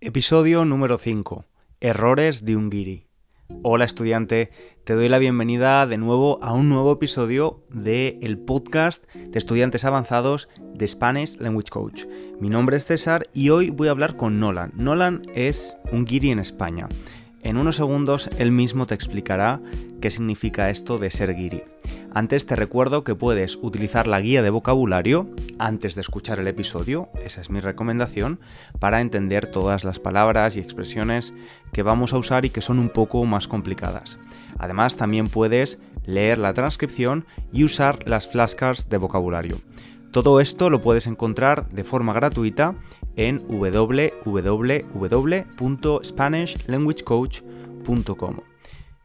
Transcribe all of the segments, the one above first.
Episodio número 5. Errores de un guiri. Hola estudiante, te doy la bienvenida de nuevo a un nuevo episodio del el podcast de estudiantes avanzados de Spanish Language Coach. Mi nombre es César y hoy voy a hablar con Nolan. Nolan es un guiri en España. En unos segundos él mismo te explicará qué significa esto de ser guiri. Antes te recuerdo que puedes utilizar la guía de vocabulario antes de escuchar el episodio, esa es mi recomendación, para entender todas las palabras y expresiones que vamos a usar y que son un poco más complicadas. Además, también puedes leer la transcripción y usar las flashcards de vocabulario. Todo esto lo puedes encontrar de forma gratuita en www.spanishlanguagecoach.com.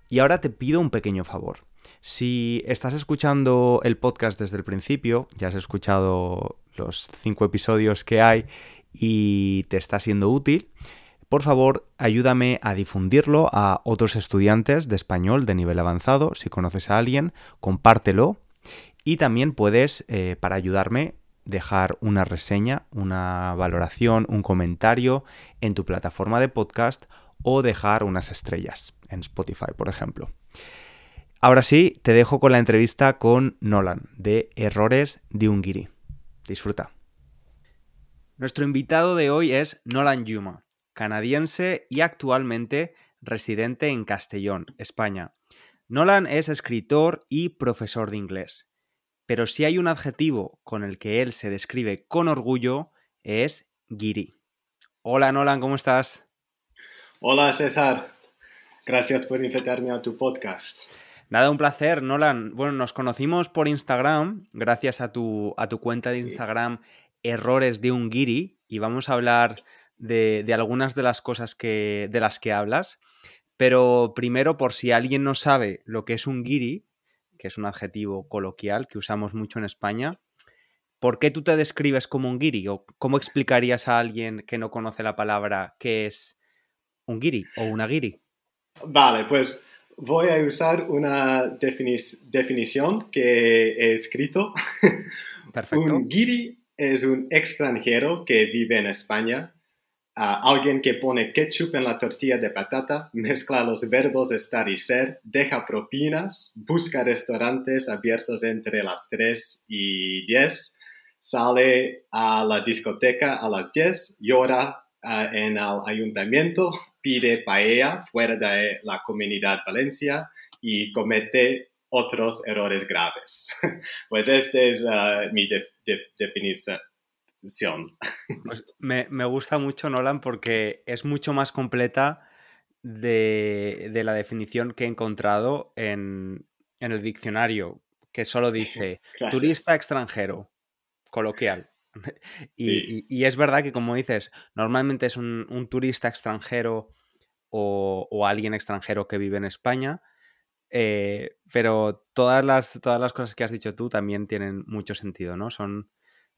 Y ahora te pido un pequeño favor. Si estás escuchando el podcast desde el principio, ya has escuchado los cinco episodios que hay y te está siendo útil, por favor ayúdame a difundirlo a otros estudiantes de español de nivel avanzado. Si conoces a alguien, compártelo. Y también puedes, eh, para ayudarme, dejar una reseña, una valoración, un comentario en tu plataforma de podcast o dejar unas estrellas en Spotify, por ejemplo. Ahora sí, te dejo con la entrevista con Nolan de Errores de un Guiri. Disfruta. Nuestro invitado de hoy es Nolan Yuma, canadiense y actualmente residente en Castellón, España. Nolan es escritor y profesor de inglés, pero si hay un adjetivo con el que él se describe con orgullo es guiri. Hola Nolan, ¿cómo estás? Hola César, gracias por invitarme a tu podcast. Nada, un placer, Nolan. Bueno, nos conocimos por Instagram, gracias a tu, a tu cuenta de Instagram, Errores de un Guiri, y vamos a hablar de, algunas de las cosas que, de las que hablas. Pero primero, por si alguien no sabe lo que es un guiri, que es un adjetivo coloquial que usamos mucho en España, ¿por qué tú te describes como un guiri? ¿O cómo explicarías a alguien que no conoce la palabra qué es un guiri o una guiri? Vale, pues voy a usar una definición que he escrito. Perfecto. Un guiri es un extranjero que vive en España, alguien que pone ketchup en la tortilla de patata, mezcla los verbos estar y ser, deja propinas, busca restaurantes abiertos entre las 3 y 10, sale a la discoteca a las 10, llora ah, en el ayuntamiento, pide paella fuera de la comunidad Valencia y comete otros errores graves. Pues esta es uh, mi definición. Pues me, gusta mucho, Nolan, porque es mucho más completa de, la definición que he encontrado en, el diccionario, que solo dice turista extranjero, coloquial. Y, es verdad que, como dices, normalmente es un, turista extranjero o, alguien extranjero que vive en España, eh, pero todas las, todas las cosas que has dicho tú también tienen mucho sentido, ¿no? Son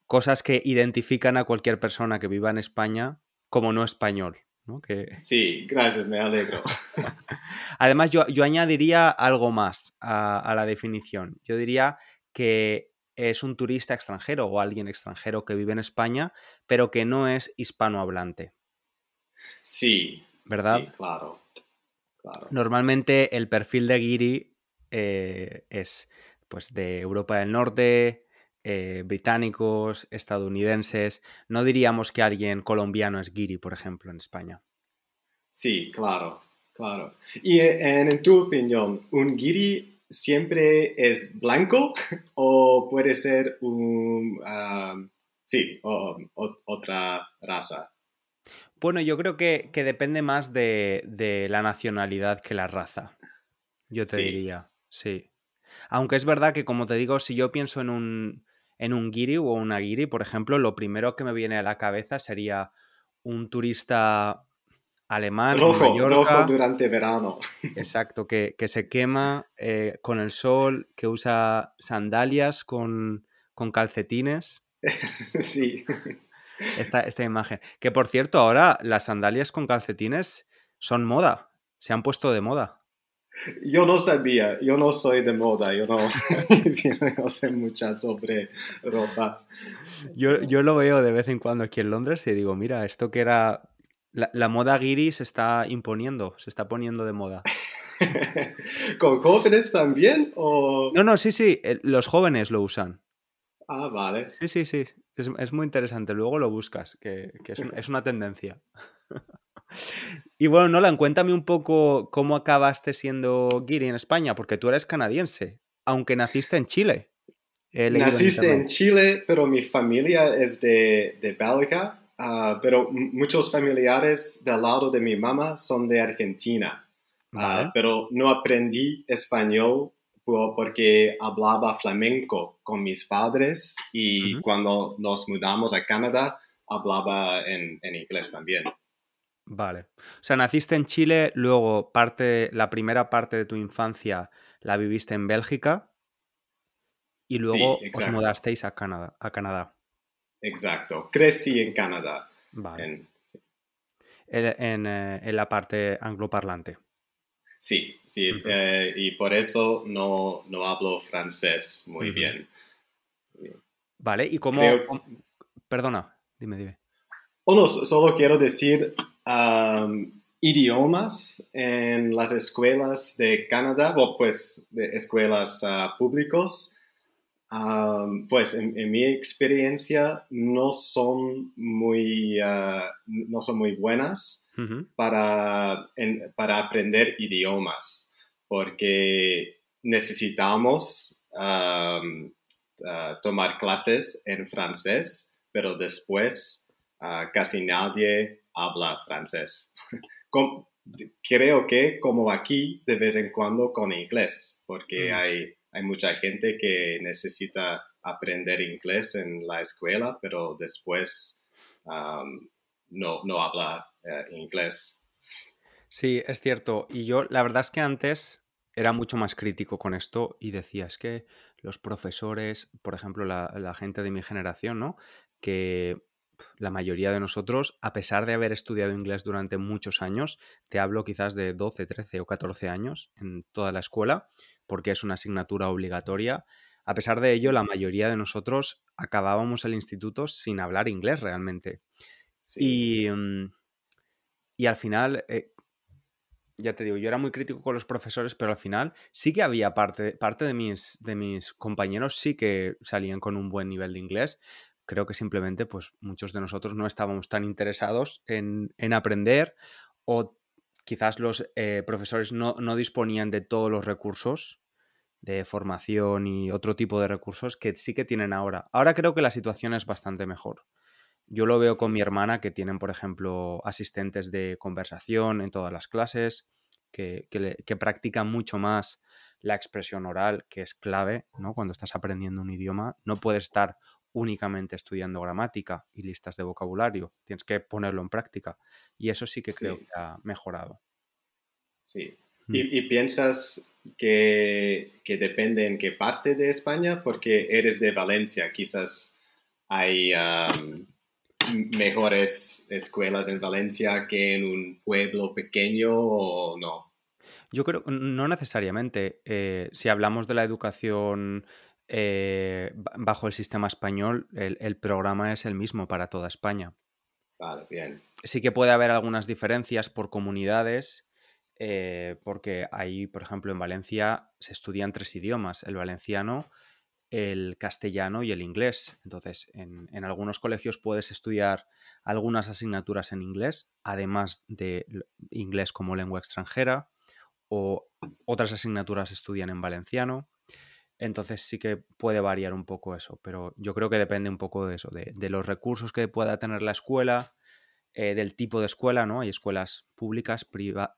cosas que identifican a cualquier persona que viva en España como no español. ¿no? Que... Sí, gracias, me alegro. Además, yo, añadiría algo más a, a la definición. Yo diría que es un turista extranjero o alguien extranjero que vive en España, pero que no es hispanohablante. Sí. ¿Verdad? Sí, claro. Normalmente el perfil de Giri eh, es pues de Europa del Norte, eh, británicos, estadounidenses. No diríamos que alguien colombiano es Giri, por ejemplo, en España. Sí, claro, claro. Y en, tu opinión, ¿un Giri siempre es blanco o puede ser un, sí, otra raza. Bueno, yo creo que, depende más de, la nacionalidad que la raza. Yo te diría, sí. Aunque es verdad que, como te digo, si yo pienso en un, en un giri o una giri, por ejemplo, lo primero que me viene a la cabeza sería un turista alemán rojo, rojo durante verano. Exacto, que, se quema eh, con el sol, que usa sandalias con, calcetines. sí. Esta, esta imagen. Que por cierto, ahora las sandalias con calcetines son moda. Se han puesto de moda. Yo no sabía, yo no soy de moda, yo no, sé mucho sobre ropa. Yo, yo, lo veo de vez en cuando aquí en Londres y digo, mira, esto que era La, moda guiri se está imponiendo, se está poniendo de moda. ¿Con jóvenes también? O... No, no, sí, sí, los jóvenes lo usan. Ah, vale. Sí, sí, sí. Es, muy interesante. Luego lo buscas, que, es, una tendencia. y bueno, Nolan, cuéntame un poco cómo acabaste siendo guiri en España, porque tú eres canadiense, aunque naciste en Chile. Naciste en, Chile, pero mi familia es de, de Bélgica Ah, pero muchos familiares del lado de mi mamá son de Argentina. Ah, pero no aprendí español porque hablaba flamenco con mis padres y cuando nos mudamos a Canadá hablaba en, inglés también. Vale. O sea, naciste en Chile, luego parte, la primera parte de tu infancia la viviste en Bélgica y luego os mudasteis a Canadá. A Canadá. Exacto. Crecí en Canadá. Vale. En, eh, la parte angloparlante. Sí, sí, eh, y por eso no, hablo francés muy bien. Vale, ¿y cómo, Perdona, dime, dime. Bueno, solo quiero decir idiomas en las escuelas de Canadá, o pues de escuelas uh, pues en, mi experiencia no son muy, ah, no son muy buenas para, para aprender idiomas, porque necesitamos ah, tomar clases en francés, pero después ah, casi nadie habla francés. creo que como aquí, de vez en cuando con inglés, porque hay hay mucha gente que necesita aprender inglés en la escuela, pero después no, no, habla eh, inglés. Sí, es cierto. Y yo, la verdad es que antes era mucho más crítico con esto y decía, es que los profesores, por ejemplo, la, la gente de mi generación, ¿no? Que la mayoría de nosotros, a pesar de haber estudiado inglés durante muchos años, te hablo quizás de 12, 13 o 14 años en toda la escuela, porque es una asignatura obligatoria. A pesar de ello, la mayoría de nosotros acabábamos el instituto sin hablar inglés realmente. Y, mm, y, al final, eh, ya te digo, yo era muy crítico con los profesores, pero al final sí que había parte, parte de, mis, de mis compañeros sí que salían con un buen nivel de inglés. Creo que simplemente, pues muchos de nosotros no estábamos tan interesados en, en aprender o quizás los eh, profesores no, disponían de todos los recursos de formación y otro tipo de recursos que sí que tienen ahora. Ahora creo que la situación es bastante mejor. Yo lo veo con mi hermana, que tienen, por ejemplo, asistentes de conversación en todas las clases, que, que, practican mucho más la expresión oral, que es clave, ¿no? Cuando estás aprendiendo un idioma, no puedes estar únicamente estudiando gramática y listas de vocabulario, tienes que ponerlo en práctica. Y eso sí que creo que ha mejorado. Sí. Mm. ¿Y, piensas que, depende en qué parte de España? Porque eres de Valencia, quizás hay mejores escuelas en Valencia que en un pueblo pequeño o no. Yo creo, no necesariamente. Eh, si hablamos de la educación eh, bajo el sistema español, el, programa es el mismo para toda España. Vale, bien. Sí que puede haber algunas diferencias por comunidades, eh, porque ahí, por ejemplo, en Valencia se estudian tres idiomas, el valenciano, el castellano y el inglés. Entonces, en, en, algunos colegios puedes estudiar algunas asignaturas en inglés, además de inglés como lengua extranjera, o otras asignaturas estudian en valenciano. Entonces sí que puede variar un poco eso, pero yo creo que depende un poco de eso, de, los recursos que pueda tener la escuela, eh, del tipo de escuela, ¿no? Hay escuelas públicas,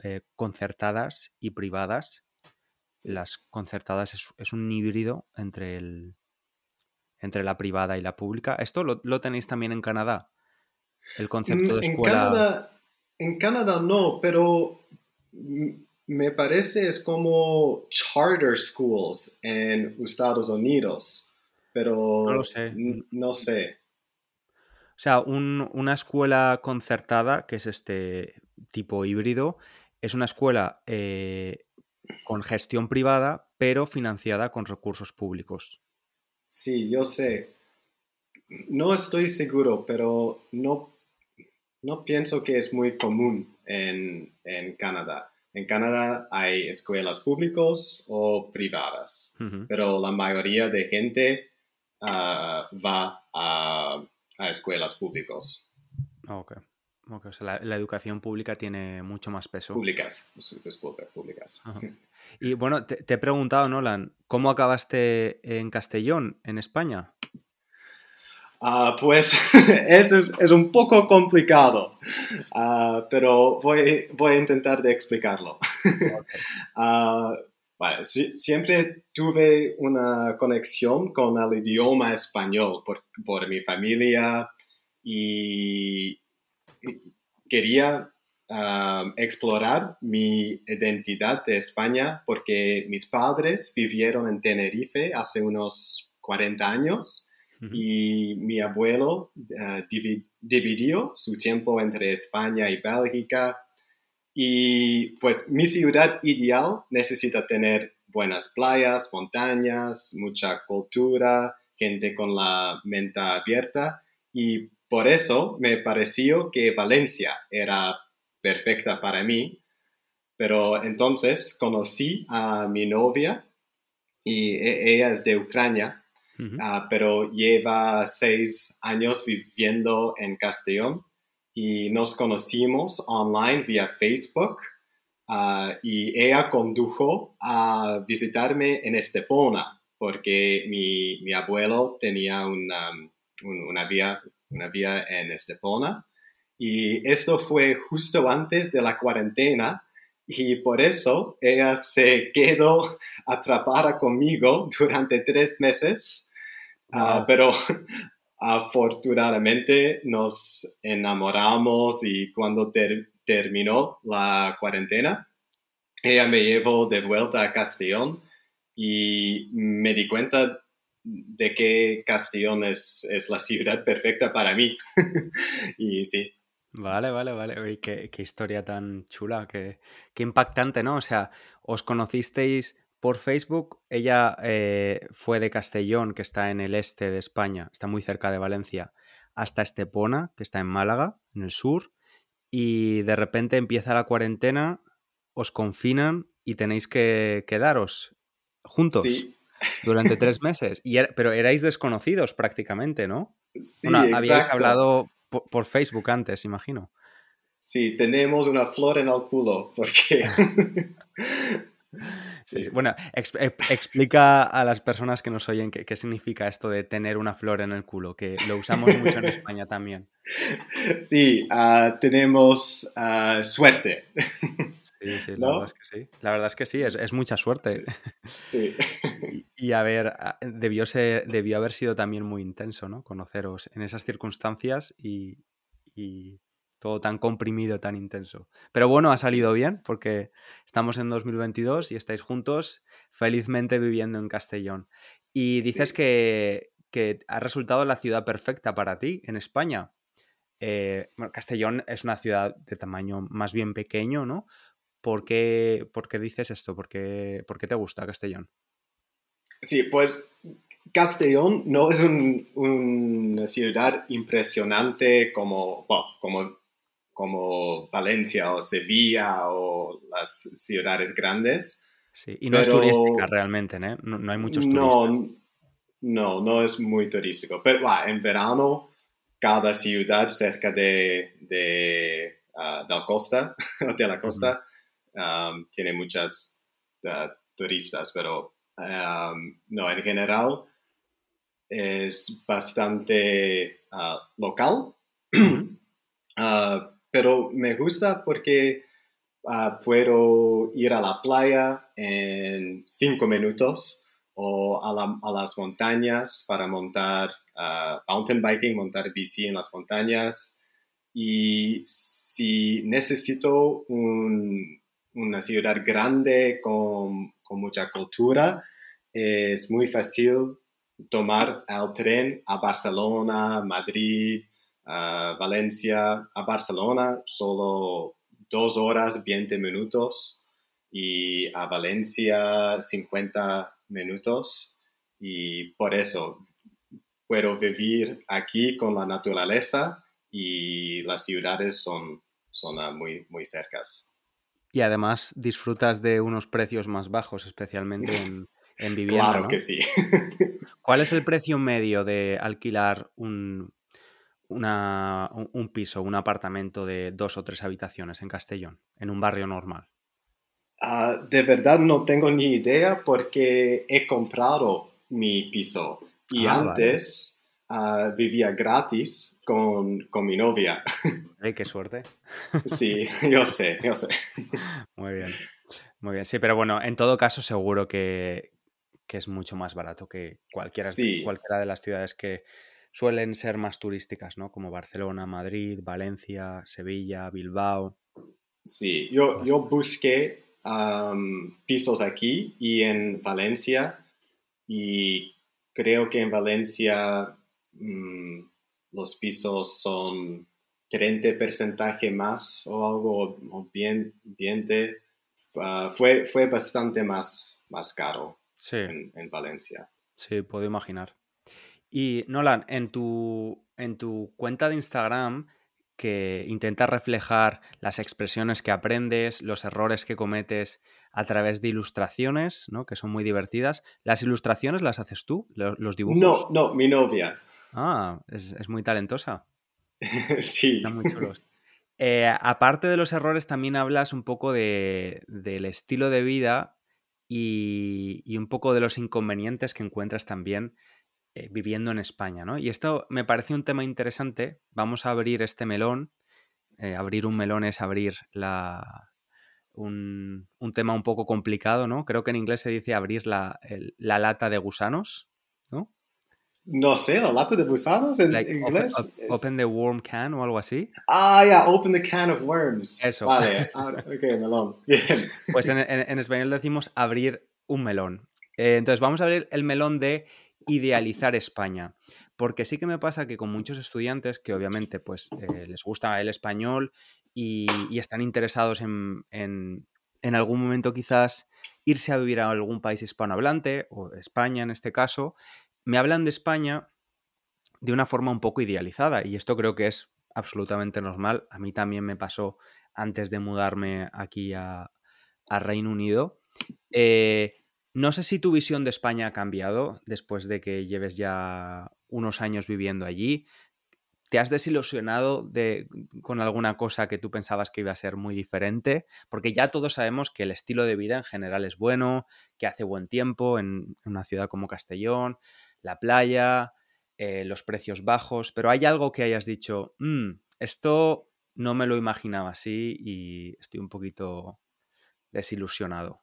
eh, concertadas y privadas. Las concertadas es, un híbrido entre, el, entre la privada y la pública. ¿Esto lo, tenéis también en Canadá? El concepto de escuela. En Canadá, en Canadá no, pero me parece es como charter schools en Estados Unidos, pero no lo sé. No sé. O sea, una escuela concertada, que es este tipo híbrido, es una escuela eh, con gestión privada, pero financiada con recursos públicos. Sí, yo sé. No estoy seguro, pero no no pienso que es muy común en, en Canadá. En Canadá hay escuelas públicas o privadas, pero la mayoría de gente ah, va a, a, escuelas públicas. Ok. okay. O sea, la, educación pública tiene mucho más peso. Públicas, públicas. Y bueno, te, te, he preguntado, Nolan, ¿cómo acabaste en Castellón, en España? Ah, pues eso es, un poco complicado, uh, pero voy, voy, a intentar de explicarlo. uh, siempre tuve una conexión con el idioma español por, por mi familia y, quería explorar mi identidad de España porque mis padres vivieron en Tenerife hace unos 40 años y mi abuelo eh, dividió su tiempo entre España y Bélgica. Y pues mi ciudad ideal necesita tener buenas playas, montañas, mucha cultura, gente con la mente abierta. Y por eso me pareció que Valencia era perfecta para mí. Pero entonces conocí a mi novia y e-, ella es de Ucrania Ah, pero lleva seis años viviendo en Castellón y nos conocimos online vía Facebook ah, y ella condujo a visitarme en Estepona porque mi, mi abuelo tenía una, una, vía, una vía en Estepona. Y esto fue justo antes de la cuarentena y por eso ella se quedó atrapada conmigo durante tres meses Ah, pero afortunadamente nos enamoramos y cuando terminó la cuarentena, ella me llevó de vuelta a Castellón y me di cuenta de que Castellón es, es la ciudad perfecta para mí. y sí. Vale, vale, vale. qué, qué, historia tan chula, qué, qué impactante, ¿no? O sea, os conocisteis por Facebook. Ella eh, fue de Castellón, que está en el este de España, está muy cerca de Valencia, hasta Estepona, que está en Málaga, en el sur. Y de repente empieza la cuarentena, os confinan y tenéis que quedaros juntos durante tres meses. Y pero erais desconocidos prácticamente, ¿no? Sí, habíais hablado por, Facebook antes, imagino. Sí, tenemos una flor en el culo, porque Bueno, explica a las personas que nos oyen qué, significa esto de tener una flor en el culo, que lo usamos mucho en España también. Sí, ah, tenemos ah, suerte. Sí, sí, la verdad es que sí. La verdad es que sí, es, mucha suerte. Sí. Y, a ver, ah, debió, ser, debió haber sido también muy intenso, ¿no? Conoceros en esas circunstancias y todo tan comprimido, tan intenso. Pero bueno, ha salido bien porque estamos en 2022 y estáis juntos felizmente viviendo en Castellón. Y dices que, ha resultado la ciudad perfecta para ti en España. Eh, Castellón es una ciudad de tamaño más bien pequeño, ¿no? ¿Por qué, dices esto? ¿Por qué, te gusta Castellón? Sí, pues Castellón no es una ciudad impresionante como, como como Valencia o Sevilla o las ciudades grandes. Sí, y no es turística realmente, ¿eh? No, hay muchos turistas. No, no, es muy turístico. Pero en verano, cada ciudad cerca de, de, ah, la costa, de la costa, tiene muchas ah, turistas, pero no, en general es bastante ah, local pero me gusta porque ah, puedo ir a la playa en cinco minutos o a, las montañas para montar uh, mountain biking, montar bici en las montañas. Y si necesito una ciudad grande con, con mucha cultura, es muy fácil tomar el tren a Barcelona, Madrid, a Valencia, a Barcelona, solo dos horas 20 minutos. Y a Valencia 50 minutos. Y por eso puedo vivir aquí con la naturaleza y las ciudades son, son ah, muy, muy cercas. Y además disfrutas de unos precios más bajos, especialmente en, en vivienda. Claro que sí. ¿Cuál es el precio medio de alquilar un, una, un piso, un apartamento de dos o tres habitaciones en Castellón, en un barrio normal? Ah, de verdad no tengo ni idea porque he comprado mi piso y Ah, antes ah, vivía gratis con, con mi novia. ¡Ay, qué suerte! Sí, yo sé, yo sé. Muy bien. Muy bien. Sí, pero bueno, en todo caso seguro que, que es mucho más barato que cualquiera, Sí. cualquiera de las ciudades que suelen ser más turísticas, ¿no? Como Barcelona, Madrid, Valencia, Sevilla, Bilbao. Sí, yo, yo busqué pisos aquí y en Valencia y creo que en Valencia mm, los pisos son 30% más o algo, o bien, 20. Ah, fue, fue bastante más, más caro Sí, en, en Valencia. sí, puedo imaginar. Y Nolan, en tu, en tu cuenta de Instagram, que intentas reflejar las expresiones que aprendes, los errores que cometes a través de ilustraciones, ¿no? Que son muy divertidas. ¿Las ilustraciones las haces tú? ¿Lo- ¿Los dibujos? No, no, mi novia. Ah, es, es muy talentosa. Sí. Eh, aparte de los errores, también hablas un poco de, del estilo de vida y, y un poco de los inconvenientes que encuentras también eh, viviendo en España, ¿no? Y esto me parece un tema interesante. Vamos a abrir este melón. Eh, abrir un melón es abrir la, un, un tema un poco complicado, ¿no? Creo que en inglés se dice abrir la, el- la lata de gusanos, ¿no? No sé, la lata de gusanos en Like, open, inglés. es- open the worm can o algo así. Ah, ya, open the can of worms. Eso. Vale, ahora, ok, melón. Bien. Pues en, en- en español decimos abrir un melón. Eh, entonces vamos a abrir el melón de idealizar España. Porque sí que me pasa que con muchos estudiantes que obviamente pues eh, les gusta el español y, y están interesados en, en- en algún momento quizás irse a vivir a algún país hispanohablante, o España en este caso, me hablan de España de una forma un poco idealizada y esto creo que es absolutamente normal. A mí también me pasó antes de mudarme aquí a, Reino Unido. Eh, no sé si tu visión de España ha cambiado después de que lleves ya unos años viviendo allí. ¿Te has desilusionado de, con alguna cosa que tú pensabas que iba a ser muy diferente? Porque ya todos sabemos que el estilo de vida en general es bueno, que hace buen tiempo en una ciudad como Castellón, la playa, eh, los precios bajos, pero hay algo que hayas dicho, "Mm, esto no me lo imaginaba así y estoy un poquito desilusionado.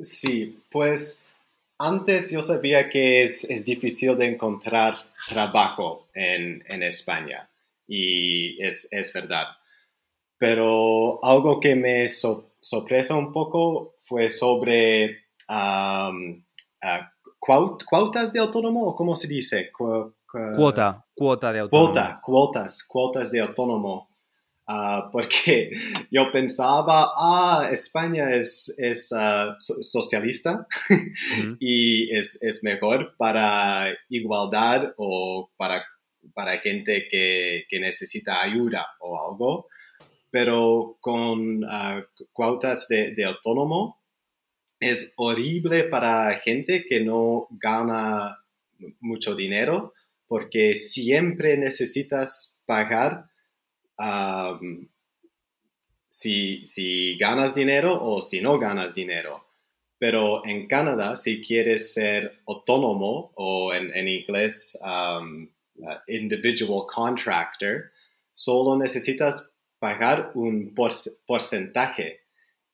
Sí, pues antes yo sabía que es, es difícil de encontrar trabajo en, en España y es, es verdad. Pero algo que me so- sorpresa un poco fue sobre cuotas de autónomo, ¿o cómo se dice? Cu- cu- Cuota, cuota de autónomo. Cuota, cuotas, cuotas de autónomo. Ah, porque yo pensaba, ah, España es, es so- socialista Ujú. y es, es mejor para igualdad o para, para gente que, que necesita ayuda o algo. Pero con ah, cuotas de, de autónomo es horrible para gente que no gana mucho dinero porque siempre necesitas pagar si, si ganas dinero o si no ganas dinero. Pero en Canadá, si quieres ser autónomo o en, inglés individual contractor, solo necesitas pagar un por- porcentaje.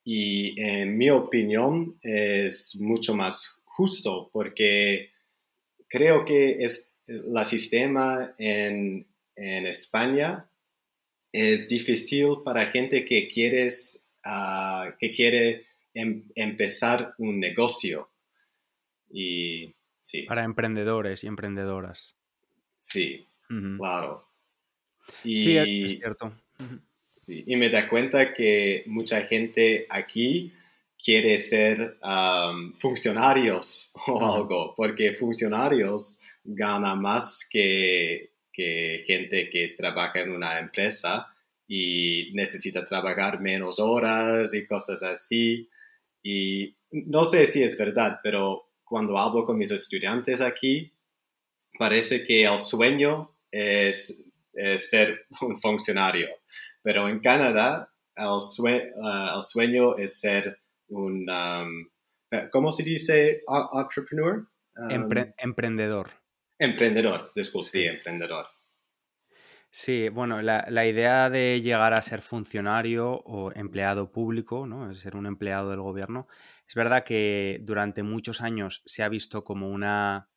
Y en mi opinión es mucho más justo porque creo que es la sistema en, en España es difícil para gente que quieres ah, que quiere em- empezar un negocio. Y sí. Para emprendedores y emprendedoras. sí claro. Y, Sí, es, cierto. Sí, y me da cuenta que mucha gente aquí quiere ser um, funcionarios o algo porque funcionarios ganan más que que gente que trabaja en una empresa y necesita trabajar menos horas y cosas así. Y no sé si es verdad, pero cuando hablo con mis estudiantes aquí, parece que el sueño es, ser un funcionario, pero en Canadá el, uh, sueño es ser un, um, ¿cómo se dice entrepreneur? Um, emprendedor. Emprendedor, disculpe, sí, emprendedor. Sí, bueno, la, la, idea de llegar a ser funcionario o empleado público, ¿no? Ser un empleado del gobierno, es verdad que durante muchos años se ha visto como una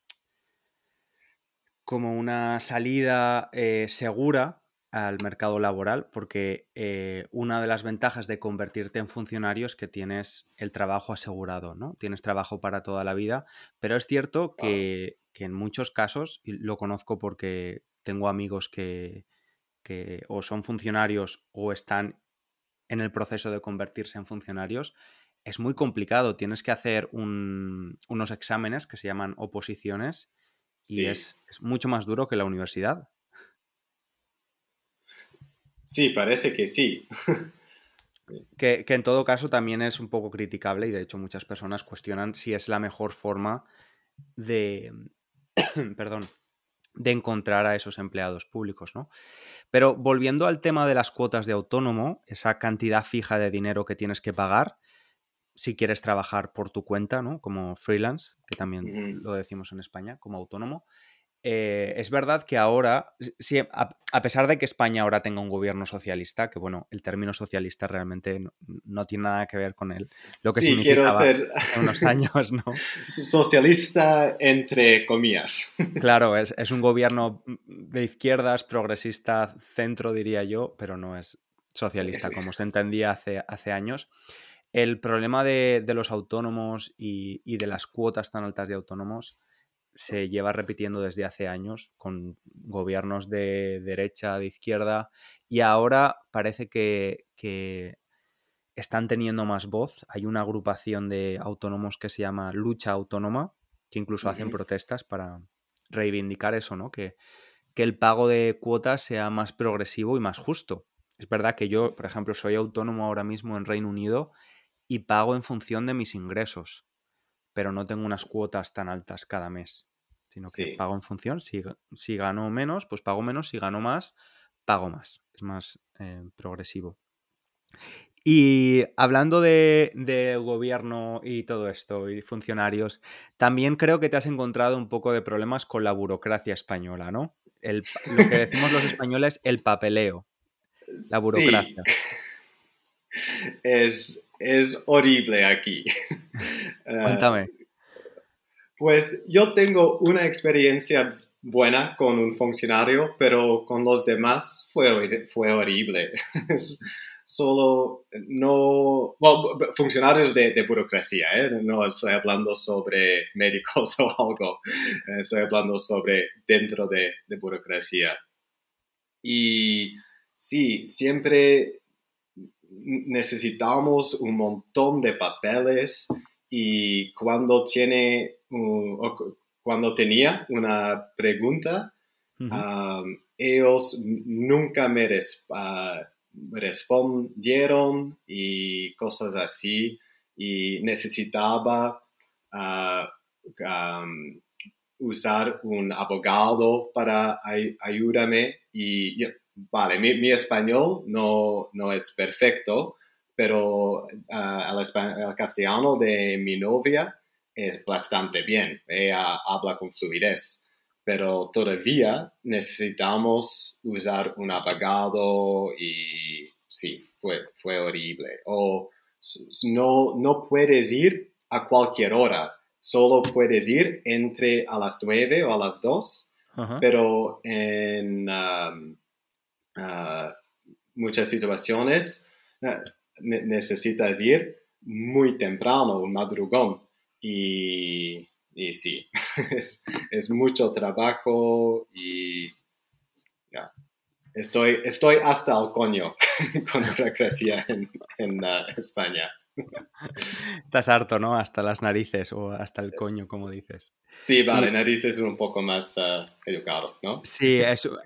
como una salida eh, segura al mercado laboral, porque eh, una de las ventajas de convertirte en funcionario es que tienes el trabajo asegurado, ¿no? Tienes trabajo para toda la vida, pero es cierto que, que en muchos casos, y lo conozco porque tengo amigos que, o son funcionarios o están en el proceso de convertirse en funcionarios, es muy complicado. Tienes que hacer unos exámenes que se llaman oposiciones y es, mucho más duro que la universidad. Sí, parece que sí. que, que, en todo caso también es un poco criticable y de hecho muchas personas cuestionan si es la mejor forma de, perdón, de encontrar a esos empleados públicos, ¿no? Pero volviendo al tema de las cuotas de autónomo, esa cantidad fija de dinero que tienes que pagar si quieres trabajar por tu cuenta, ¿no? Como freelance, que también lo decimos en España, como autónomo, eh, es verdad que ahora, a, pesar de que España ahora tenga un gobierno socialista, que bueno, el término socialista realmente no, tiene nada que ver con él, lo que sí, quiero ser unos años, ¿no? Socialista entre comillas. Claro, es, un gobierno de izquierdas, progresista, centro diría yo, pero no es socialista como se entendía hace, hace años. El problema de, los autónomos y, y de las cuotas tan altas de autónomos se lleva repitiendo desde hace años con gobiernos de derecha, de izquierda, y ahora parece que, están teniendo más voz. Hay una agrupación de autónomos que se llama Lucha Autónoma, que incluso hacen protestas para reivindicar eso, ¿no? Que, que el pago de cuotas sea más progresivo y más justo. Es verdad que yo, por ejemplo, soy autónomo ahora mismo en Reino Unido y pago en función de mis ingresos, pero no tengo unas cuotas tan altas cada mes sino que pago en función. Si, si, gano menos, pues pago menos. Si gano más, pago más. Es más eh, progresivo. Y hablando de, gobierno y todo esto, y funcionarios, también creo que te has encontrado un poco de problemas con la burocracia española, ¿no? El, lo que decimos los españoles, el papeleo, la burocracia. Es, es horrible aquí. Cuéntame. Pues yo tengo una experiencia buena con un funcionario, pero con los demás fue, fue horrible. Solo no, funcionarios de, burocracia, ¿eh? no estoy hablando sobre médicos o algo, estoy hablando sobre dentro de, de burocracia. Y sí, siempre necesitamos un montón de papeles y cuando tiene cuando tenía una pregunta, ellos nunca me ah, respondieron y cosas así y necesitaba ah, usar un abogado para ayudarme y vale, mi, español no, no es perfecto, pero ah, el, castellano de mi novia es bastante bien, ella habla con fluidez, pero todavía necesitamos usar un abogado y sí, fue, fue horrible. O no, no puedes ir a cualquier hora, solo puedes ir entre a las nueve o a las dos, pero en um, uh, muchas situaciones necesitas ir muy temprano, un madrugón. Y, y sí, es, es, mucho trabajo y ya. Estoy, estoy hasta el coño con la en, en uh, España. Estás harto, ¿no? Hasta las narices o hasta el coño, como dices. Sí, vale, narices es un poco más uh, educado, ¿no? Sí, eso,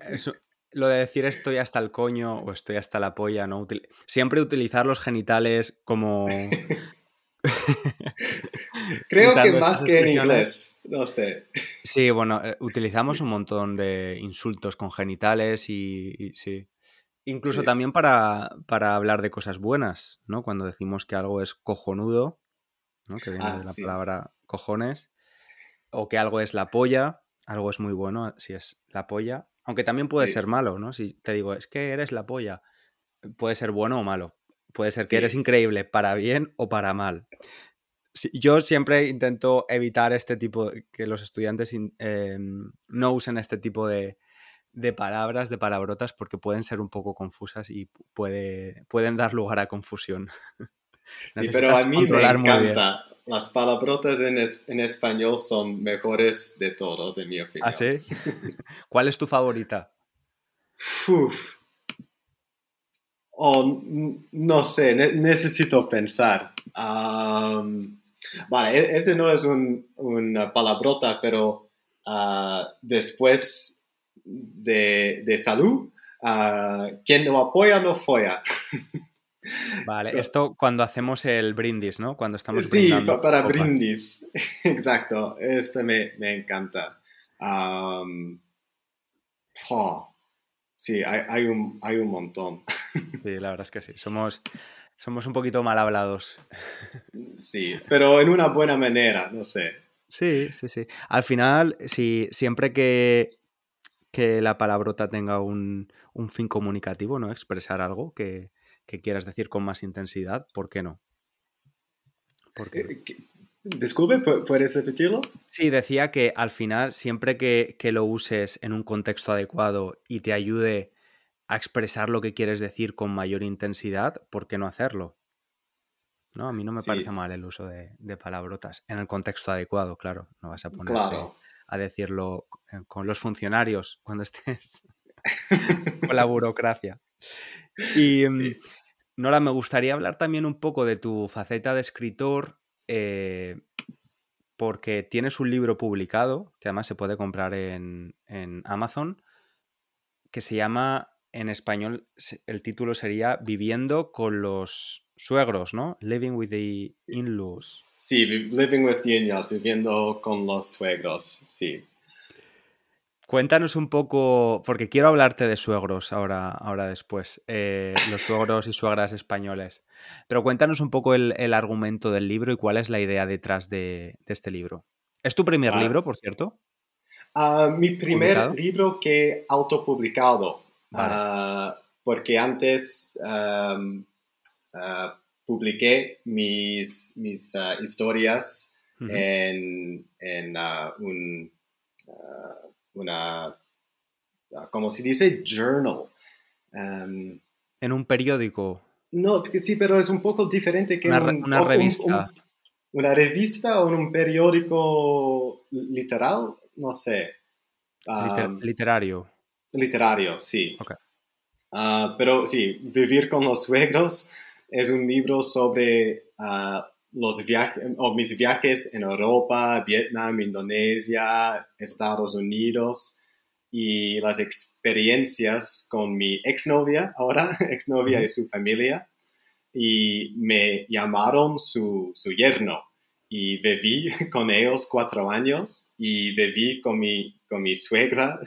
lo de decir estoy hasta el coño o estoy hasta la polla, ¿no? siempre utilizar los genitales como... Creo que más que en inglés, no sé. Sí, bueno, eh, utilizamos un montón de insultos con genitales y, sí. Incluso también para, para, hablar de cosas buenas, ¿no? Cuando decimos que algo es cojonudo, ¿no? Que viene ah, de la palabra cojones, o que algo es la polla, algo es muy bueno si es la polla, aunque también puede ser malo, ¿no? Si te digo, es que eres la polla, puede ser bueno o malo. Puede ser que eres increíble para bien o para mal. yo siempre intento evitar este tipo, que los estudiantes em, no usen este tipo de, palabras, de palabrotas, porque pueden ser un poco confusas y puede, pueden dar lugar a confusión. Sí, pero a mí me encanta. Las palabrotas en, en, español son mejores de todos, en mi opinión. ¿Ah, sí? ¿Cuál es tu favorita? Uf. Oh, no sé, necesito pensar. vale, e-, ese no es un, una palabrota, pero uh, después de, de salud, uh, quien no apoya no folla. Vale, esto cuando hacemos el brindis, ¿no? Cuando estamos Sí, para brindis. Exacto, este me, me encanta. Sí, hay, un, hay un montón. Sí, la verdad es que sí. Somos, somos un poquito mal hablados. Sí, pero en una buena manera, no sé. Sí, sí, sí. Al final, si, siempre que, que la palabrota tenga un, fin comunicativo, ¿no? Expresar algo que, quieras decir con más intensidad, ¿por qué no? ¿Por qué? Eh, Disculpe, ¿puedes repetirlo? Sí, decía que al final, siempre que, lo uses en un contexto adecuado y te ayude a expresar lo que quieres decir con mayor intensidad, ¿por qué no hacerlo? ¿No? A mí no me parece mal el uso de, palabrotas en el contexto adecuado, claro. No vas a ponerte a decirlo con los funcionarios cuando estés con la burocracia. Y, mm, Nora, me gustaría hablar también un poco de tu faceta de escritor eh, porque tienes un libro publicado, que además se puede comprar en, Amazon, que se llama, en español, el título sería Viviendo con los suegros, ¿no? Living with the in-laws. Sí, Living with the in-laws, viviendo con los suegros, sí. Cuéntanos un poco, porque quiero hablarte de suegros ahora, ahora después, eh, los suegros y suegras españoles. Pero cuéntanos un poco el, argumento del libro y cuál es la idea detrás de, este libro. ¿Es tu primer ah. libro, por cierto? Ah, mi primer libro que autopublicado, ah, porque antes publiqué mis, mis historias en, en un una, como se dice, journal. Em, en un periódico. No, sí, pero es un poco diferente que una, una revista. una revista o un periódico literal, no sé. literario. Literario, sí. Ah, pero sí, Vivir con los suegros es un libro sobre uh, los viajes, o mis viajes en Europa, Vietnam, Indonesia, Estados Unidos y las experiencias con mi exnovia ahora, exnovia y su familia. Y me llamaron su, su yerno y viví con ellos cuatro años y viví con mi, con mi suegra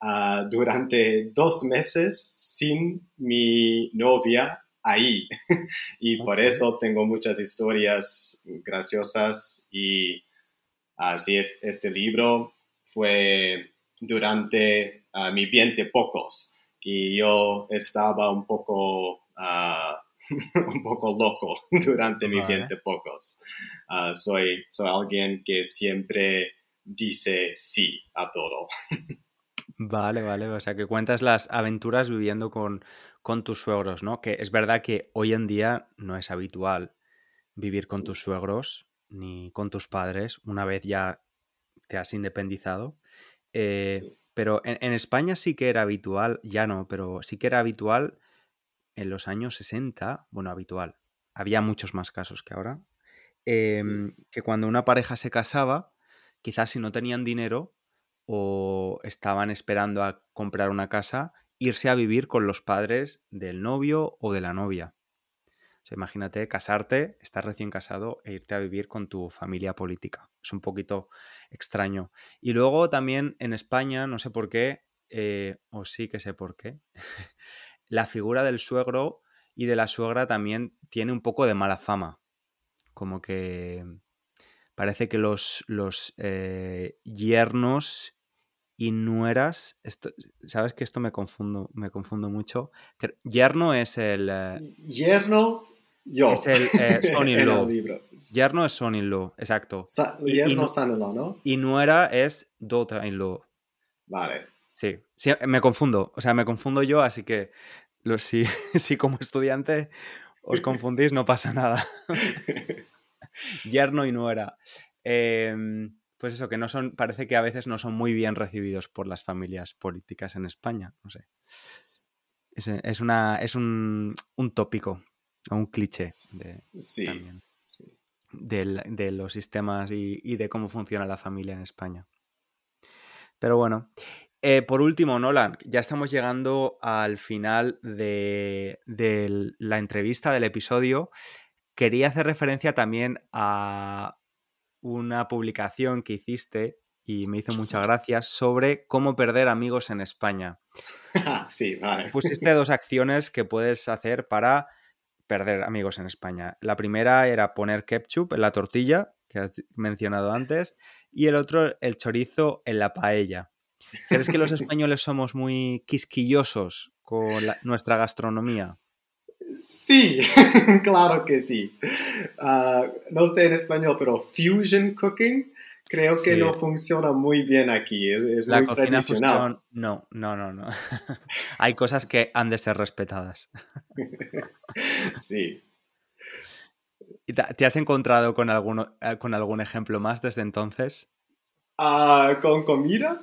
ah, durante dos meses sin mi novia ahí. y por eso tengo muchas historias graciosas y así es, este libro fue durante uh, mi 20 pocos y yo estaba un poco, ah, un poco loco durante mi 20 pocos. Ah, soy, soy alguien que siempre dice sí a todo. Vale, vale. O sea, que cuentas las aventuras viviendo con, con tus suegros, ¿no? Que es verdad que hoy en día no es habitual vivir con tus suegros ni con tus padres una vez ya te has independizado. Eh, pero en, España sí que era habitual, ya no, pero sí que era habitual en los años 60, bueno, habitual. había muchos más casos que ahora, em, que cuando una pareja se casaba, quizás si no tenían dinero o estaban esperando a comprar una casa, irse a vivir con los padres del novio o de la novia. O sea, imagínate casarte, estar recién casado e irte a vivir con tu familia política. Es un poquito extraño. Y luego también en España, no sé por qué, eh, o sí que sé por qué, la figura del suegro y de la suegra también tiene un poco de mala fama. Como que parece que los, los eh, yernos y nueras, esto, sabes que esto me confundo, me confundo mucho. Yerno es el... Eh, yerno, yo. Es el eh, son in law. Yerno es son in law, exacto. yerno son in law, ¿no? Y nuera es daughter in law. Vale. Sí, sí, me confundo, o sea, me confundo yo, así que si, si como estudiante os confundís, no pasa nada. Yerno y nuera. Eh, pues eso, que no son, parece que a veces no son muy bien recibidos por las familias políticas en España, no sé. Es, una, es un, un tópico, un cliché de, de los sistemas y, de cómo funciona la familia en España. Pero bueno, eh, por último, Nolan, ya estamos llegando al final de, de, la entrevista del episodio. Quería hacer referencia también a una publicación que hiciste y me hizo muchas gracias sobre cómo perder amigos en España. sí, vale. Pusiste dos acciones que puedes hacer para perder amigos en España. La primera era poner ketchup en la tortilla, que has mencionado antes, y el otro, el chorizo en la paella. ¿Crees que los españoles somos muy quisquillosos con nuestra gastronomía? Sí, claro que sí. Ah, no sé en español, pero fusion cooking creo que no funciona muy bien aquí. Es, muy tradicional. no, no, no, no. Hay cosas que han de ser respetadas. sí. ¿Te has encontrado con, alguno, eh, con algún ejemplo más desde entonces? Ah, ¿Con comida?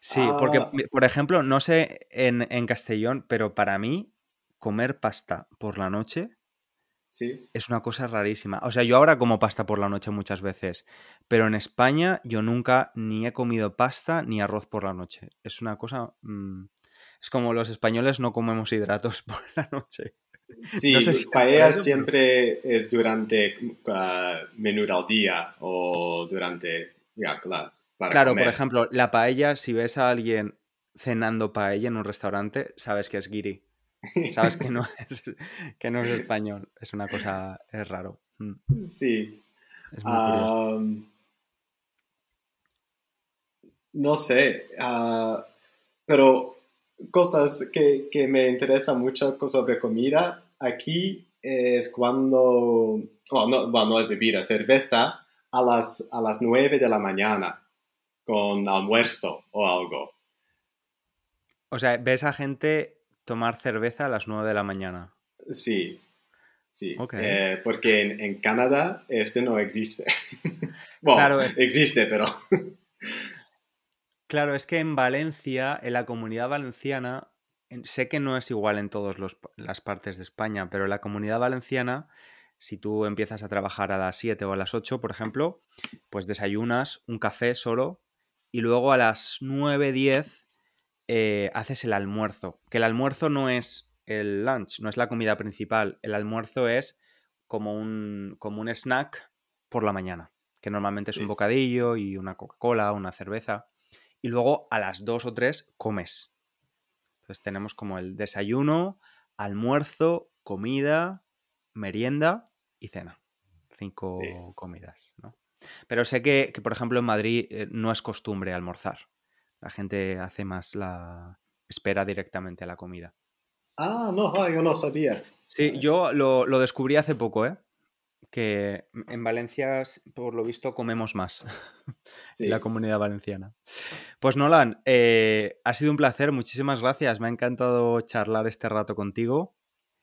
Sí, porque, ah. por ejemplo, no sé en, en Castellón, pero para mí comer pasta por la noche ¿Sí? es una cosa rarísima. O sea, yo ahora como pasta por la noche muchas veces, pero en España yo nunca ni he comido pasta ni arroz por la noche. Es una cosa... Mm, es como los españoles no comemos hidratos por la noche. Sí, paella siempre es durante uh, menú al día o durante... Ya, claro, claro por ejemplo, la paella, si ves a alguien cenando paella en un restaurante, sabes que es guiri. Sabes que no es, que no es español. Es una cosa, es raro. Mm. Sí. no sé, ah, pero cosas que, que, me interesan mucho sobre comida aquí es cuando, no, bueno, no es bebida, cerveza a las, a las 9 de la mañana con almuerzo o algo. O sea, ves a gente tomar cerveza a las 9 de la mañana. Sí, sí. Eh, porque en, Canadá este no existe. bueno, claro, existe, pero... claro, es que en Valencia, en la comunidad valenciana, sé que no es igual en todas las partes de España, pero en la comunidad valenciana, si tú empiezas a trabajar a las 7 o a las 8, por ejemplo, pues desayunas un café solo y luego a las 9, 10 eh, haces el almuerzo. Que el almuerzo no es el lunch, no es la comida principal. El almuerzo es como un, como un snack por la mañana, que normalmente es un bocadillo y una Coca-Cola, una cerveza. Y luego a las dos o tres comes. Entonces tenemos como el desayuno, almuerzo, comida, merienda y cena. Cinco comidas, ¿no? Pero sé que, por ejemplo, en Madrid eh, no es costumbre almorzar. La gente hace más la espera directamente a la comida. Ah, no, yo no sabía. Sí, yo lo, descubrí hace poco, ¿eh? Que en Valencia, por lo visto, comemos más. Sí. la comunidad valenciana. Pues Nolan, eh, ha sido un placer, muchísimas gracias. Me ha encantado charlar este rato contigo.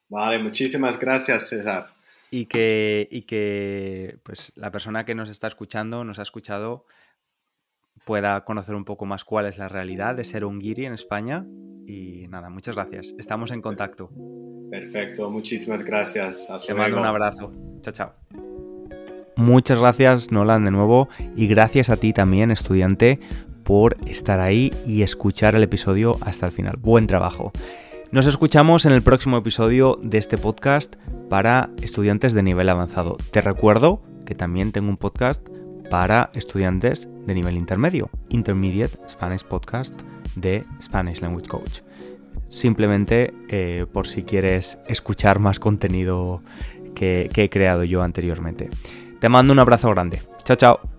Vale, muchísimas gracias, César. Y que, y que pues, la persona que nos está escuchando nos ha escuchado pueda conocer un poco más cuál es la realidad de ser un guiri en España. Y nada, muchas gracias. Estamos en contacto. Perfecto, muchísimas gracias. Hasta Te mando un abrazo. Chao, chao. Muchas gracias, Nolan, de nuevo. Y gracias a ti también, estudiante, por estar ahí y escuchar el episodio hasta el final. Buen trabajo. Nos escuchamos en el próximo episodio de este podcast para estudiantes de nivel avanzado. Te recuerdo que también tengo un podcast para estudiantes de nivel intermedio, Intermediate Spanish Podcast de Spanish Language Coach. Simplemente eh, por si quieres escuchar más contenido que he creado yo anteriormente. Te mando un abrazo grande. Chao, chao.